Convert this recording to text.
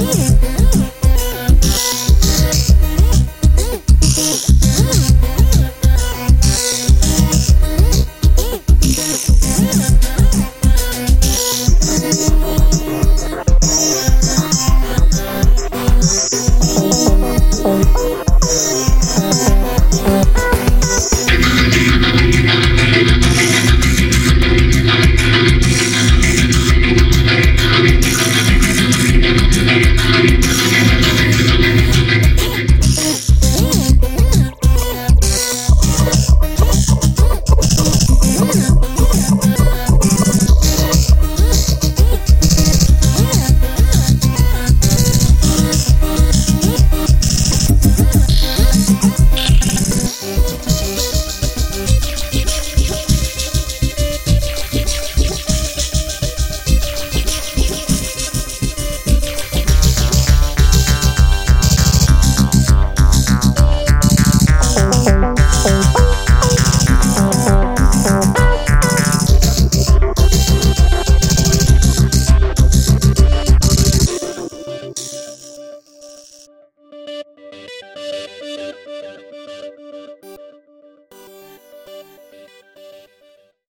Mm-hmm.